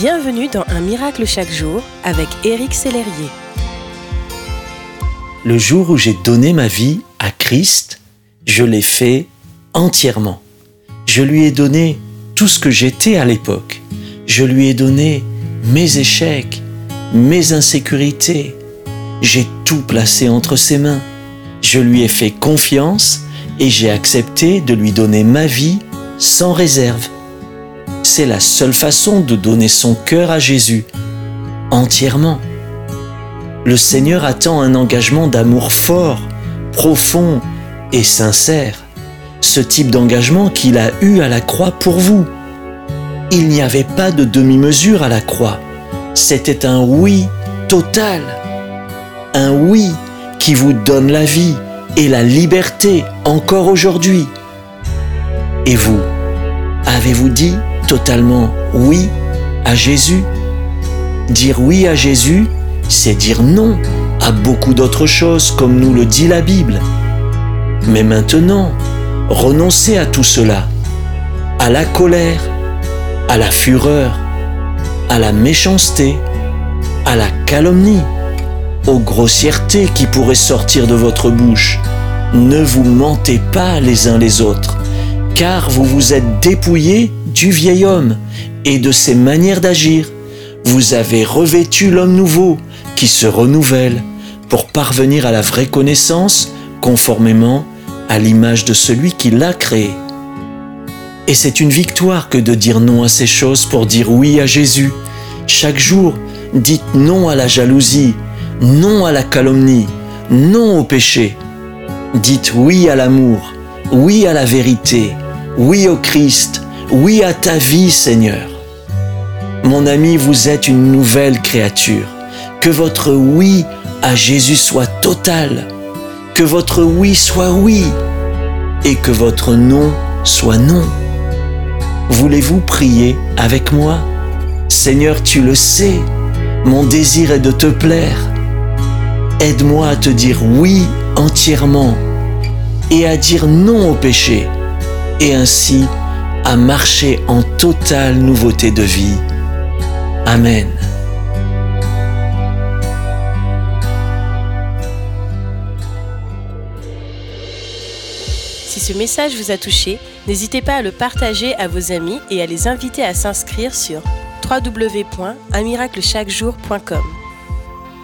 Bienvenue dans Un miracle chaque jour avec Éric Sellerier. Le jour où j'ai donné ma vie à Christ, je l'ai fait entièrement. Je lui ai donné tout ce que j'étais à l'époque. Je lui ai donné mes échecs, mes insécurités. J'ai tout placé entre ses mains. Je lui ai fait confiance et j'ai accepté de lui donner ma vie sans réserve. C'est la seule façon de donner son cœur à Jésus, entièrement. Le Seigneur attend un engagement d'amour fort, profond et sincère. Ce type d'engagement qu'il a eu à la croix pour vous. Il n'y avait pas de demi-mesure à la croix. C'était un oui total. Un oui qui vous donne la vie et la liberté encore aujourd'hui. Et vous, avez-vous dit totalement oui à Jésus Dire oui à Jésus, c'est dire non à beaucoup d'autres choses comme nous le dit la Bible. Mais maintenant, renoncez à tout cela, à la colère, à la fureur, à la méchanceté, à la calomnie, aux grossièretés qui pourraient sortir de votre bouche. Ne vous mentez pas les uns les autres, car vous vous êtes dépouillés du vieil homme et de ses manières d'agir. Vous avez revêtu l'homme nouveau qui se renouvelle pour parvenir à la vraie connaissance conformément à l'image de celui qui l'a créé. Et c'est une victoire que de dire non à ces choses pour dire oui à Jésus. Chaque jour, dites non à la jalousie, non à la calomnie, non au péché. Dites oui à l'amour, oui à la vérité, oui au Christ, oui à ta vie Seigneur. Mon ami, vous êtes une nouvelle créature. Que votre oui à Jésus soit total. Que votre oui soit oui. Et que votre non soit non. Voulez-vous prier avec moi? Seigneur, tu le sais, mon désir est de te plaire. Aide-moi à te dire oui entièrement et à dire non au péché et ainsi à marcher en totale nouveauté de vie. Amen. Si ce message vous a touché, n'hésitez pas à le partager à vos amis et à les inviter à s'inscrire sur www.unmiraclechaquejour.com.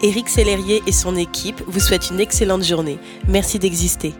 Éric Sellerier et son équipe vous souhaitent une excellente journée. Merci d'exister.